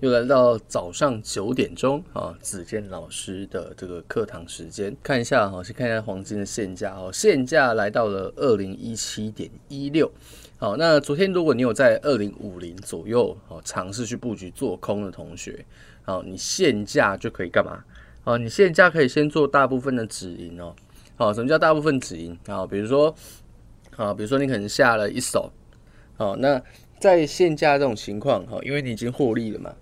又来到早上九点钟啊，子健老师的这个课堂时间，看一下哈，先看一下黄金的现价哦，现价来到了二零一七点一六。好，那昨天如果你有在二零五零左右哦尝试去布局做空的同学，好，你现价就可以干嘛？好，你现价可以先做大部分的止盈哦。好，什么叫大部分止盈？好，比如说，好，比如说你可能下了一手，好，那。在现价这种情况，哈，因为你已经获利了嘛，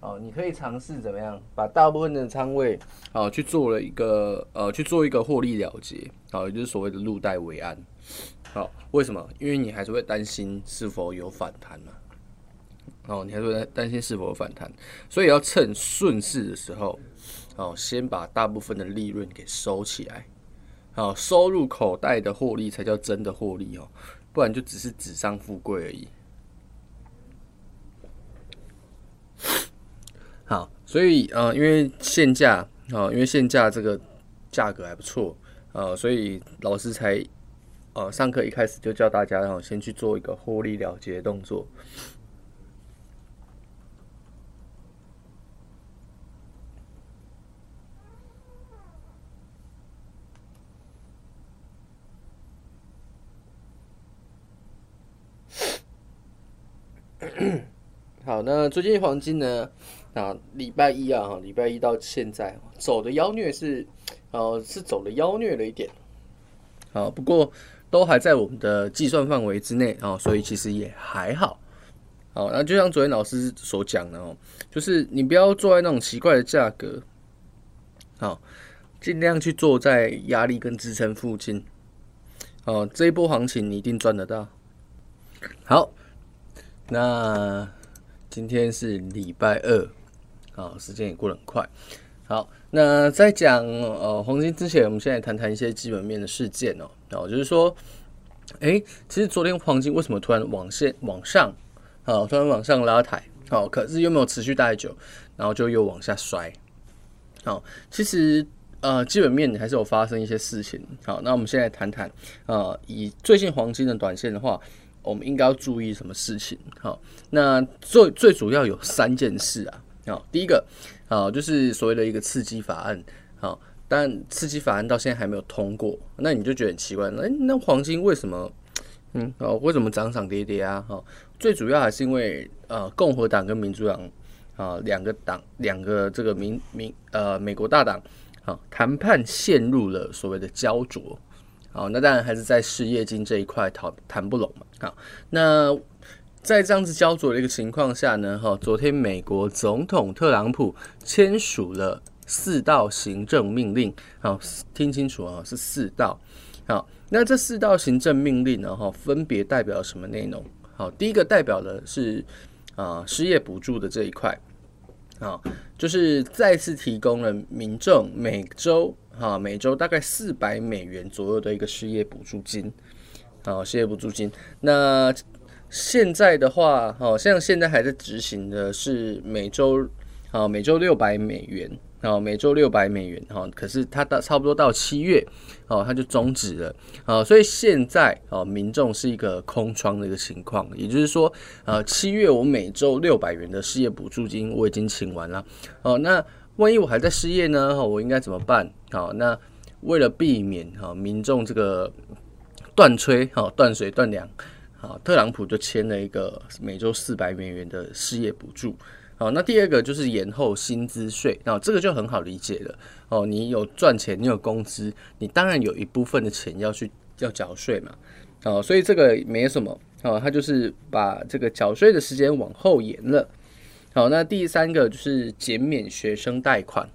哦，你可以尝试怎么样，把大部分的仓位，哦，去做了一个，呃，去做一个获利了结，好，也就是所谓的入袋为安，好，为什么？因为你还是会担心是否有反弹嘛，哦，你还是会担心是否有反弹，所以要趁顺势的时候，哦，先把大部分的利润给收起来，好，收入口袋的获利才叫真的获利哦，不然就只是纸上富贵而已。好，所以呃，因为现价啊，因为现价这个价格还不错呃，所以老师才呃上课一开始就教大家，然后先去做一个获利了结的动作。好，那最近黄金呢？那礼拜一啊，礼拜一到现在走的妖孽是，呃，是走的妖孽了一点，啊，不过都还在我们的计算范围之内啊，所以其实也还好。好，那就像昨天老师所讲的哦，就是你不要坐在那种奇怪的价格，好，尽量去坐在压力跟支撑附近，哦，这一波行情你一定赚得到。好，那今天是礼拜二。好，时间也过得很快。好，那在讲呃黄金之前，我们现在谈谈一些基本面的事件哦。哦，就是说，哎、其实昨天黄金为什么突然往线往上？好，突然往上拉抬。好，可是又没有持续太久，然后就又往下摔。好，其实呃基本面还是有发生一些事情。好，那我们现在谈谈呃，以最近黄金的短线的话，我们应该要注意什么事情？好，那最最主要有三件事啊。好，第一个，啊，就是所谓的一个刺激法案，好，但刺激法案到现在还没有通过，那你就觉得很奇怪，那那黄金为什么，嗯，哦，为什么涨涨跌跌啊？哈，最主要还是因为呃，共和党跟民主党啊两个党两个这个民民呃美国大党，好，谈判陷入了所谓的胶着，好，那当然还是在失业金这一块谈谈不拢嘛，好，那。在这样子焦灼的一个情况下呢，哈，昨天美国总统特朗普签署了四道行政命令，好，听清楚啊，是四道。好，那这四道行政命令呢，哈，分别代表什么内容？好，第一个代表的是啊失业补助的这一块，啊，就是再次提供了民众每周哈每周大概四百美元左右的一个失业补助金，啊，失业补助金，那。现在的话，好像现在还在执行的是每周，啊，每周六百美元，啊，每周六百美元，哈，可是它到差不多到七月，哦，它就终止了，啊，所以现在，哦，民众是一个空窗的一个情况，也就是说，呃，七月我每周六百元的失业补助金我已经请完了，哦，那万一我还在失业呢？我应该怎么办？好，那为了避免哈民众这个断炊，哈，断水断粮。好，特朗普就签了一个每周四百美元的失业补助。好，那第二个就是延后薪资税，那这个就很好理解了。哦，你有赚钱，你有工资，你当然有一部分的钱要去要缴税嘛。哦，所以这个没什么。哦，他就是把这个缴税的时间往后延了。好，那第三个就是减免学生贷款。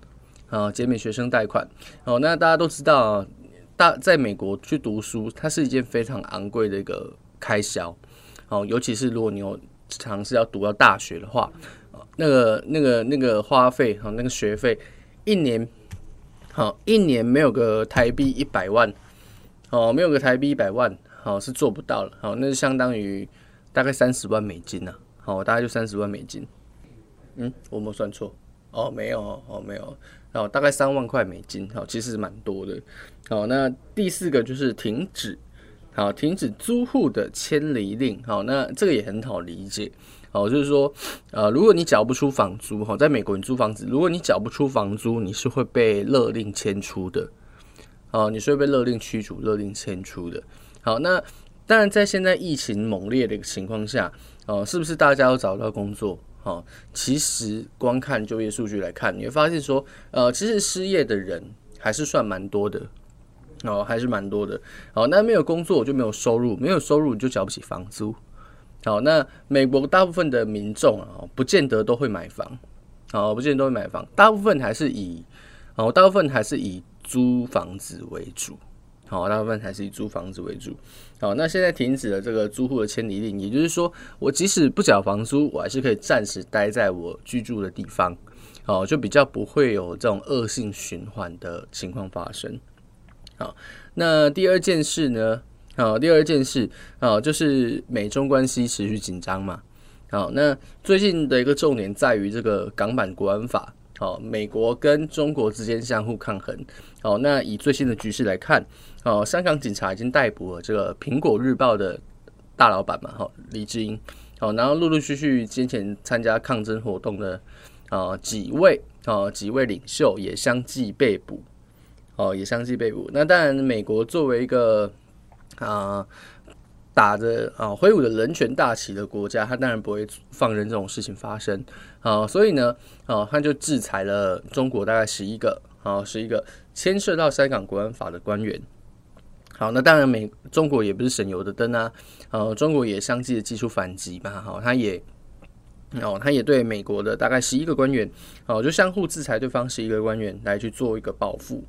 啊，减免学生贷款。哦，那大家都知道，大在美国去读书，它是一件非常昂贵的一个。开销，哦，尤其是如果你有尝试要读到大学的话，那个、那个、那个花费，哈，那个学费，一年，好，一年没有个台币一百万，哦，没有个台币一百万，好，是做不到了，好，那是相当于大概三十万美金呐，好，大概就三十万美金，嗯，我没有算错，哦，没有，哦，没有，哦，大概三万块美金，好，其实蛮多的，好，那第四个就是停止。好，停止租户的迁离令。好，那这个也很好理解。好，就是说，呃，如果你缴不出房租，哈，在美国你租房子，如果你缴不出房租，你是会被勒令迁出的。好，你是会被勒令驱逐、勒令迁出的。好，那当然，在现在疫情猛烈的一个情况下，哦，是不是大家都找不到工作？好，其实光看就业数据来看，你会发现说，呃，其实失业的人还是算蛮多的，哦，还是蛮多的。好，那没有工作我就没有收入，没有收入你就缴不起房租。好，那美国大部分的民众啊，不见得都会买房，啊，不见得都会买房，大部分还是以，哦，大部分还是以租房子为主。好，大部分还是以租房子为主。好，那现在停止了这个租户的迁离令，也就是说，我即使不缴房租，我还是可以暂时待在我居住的地方。好，就比较不会有这种恶性循环的情况发生。好，那第二件事呢？好，第二件事啊，就是美中关系持续紧张嘛。好，那最近的一个重点在于这个港版国安法。好，美国跟中国之间相互抗衡。好，那以最新的局势来看，哦，香港警察已经逮捕了这个苹果日报的大老板嘛，哈，黎智英。好，然后陆陆续续先前参加抗争活动的啊几位啊几位领袖也相继被捕。哦，也相继被捕。那当然，美国作为一个啊。打着啊挥舞着人权大旗的国家，他当然不会放任这种事情发生啊，所以呢，啊，他就制裁了中国大概十一个啊，十一个牵涉到香港国安法的官员。好，那当然美中国也不是省油的灯啊，啊，中国也相继的祭出反击嘛，好，他也哦，他也对美国的大概十一个官员，哦，就相互制裁对方十一个官员来去做一个报复。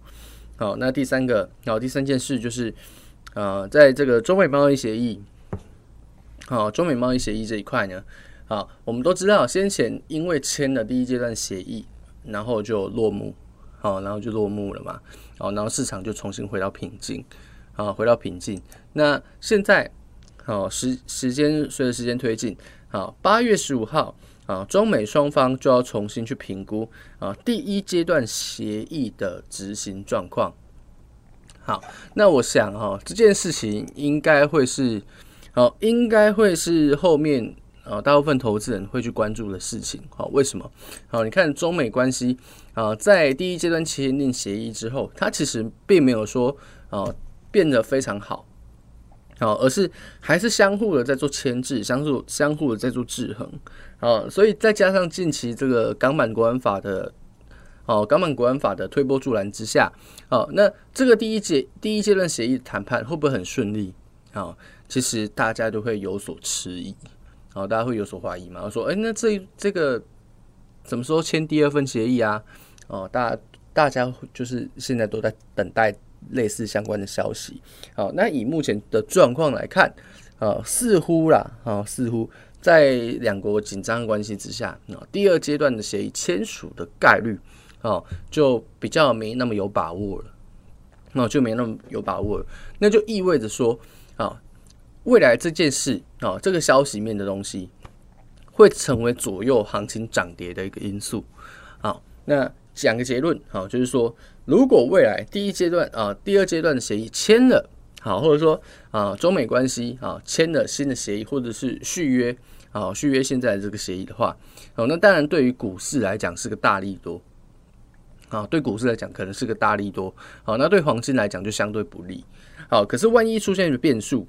好，那第三个，然后第三件事就是。呃，在这个中美贸易协议，好，中美贸易协议这一块呢，好，我们都知道，先前因为签了第一阶段协议，然后就落幕，好，然后就落幕了嘛，好，然后市场就重新回到平静，啊，回到平静。那现在，好，时时间随着时间推进，好，八月十五号，啊，中美双方就要重新去评估啊第一阶段协议的执行状况。好，那我想哈，这件事情应该会是，好，应该会是后面啊，大部分投资人会去关注的事情。好，为什么？好，你看中美关系啊，在第一阶段签订协议之后，它其实并没有说啊变得非常好，好，而是还是相互的在做牵制，相互相互的在做制衡。啊，所以再加上近期这个港版国安法的。哦，港版国安法的推波助澜之下，哦，那这个第一阶第一阶段协议谈判会不会很顺利？哦，其实大家都会有所迟疑，哦，大家会有所怀疑嘛？说，哎，那这这个什么时候签第二份协议啊？哦，大大家就是现在都在等待类似相关的消息。好，那以目前的状况来看，呃，似乎啦，啊，似乎在两国紧张关系之下，啊，第二阶段的协议签署的概率。哦，就比较没那么有把握了，那就没那么有把握了。那就意味着说，啊，未来这件事啊，这个消息面的东西，会成为左右行情涨跌的一个因素。好，那讲个结论，好，就是说，如果未来第一阶段啊，第二阶段的协议签了，好，或者说啊，中美关系啊签了新的协议，或者是续约，啊，续约现在的这个协议的话，哦，那当然对于股市来讲是个大利多。啊，对股市来讲可能是个大利多，好，那对黄金来讲就相对不利。好，可是万一出现一个变数，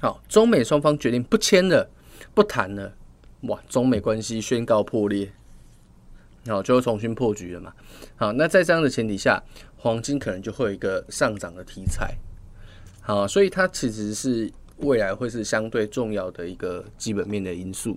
好，中美双方决定不签了，不谈了，哇，中美关系宣告破裂，好，就会重新破局了嘛。好，那在这样的前提下，黄金可能就会有一个上涨的题材。好，所以它其实是未来会是相对重要的一个基本面的因素。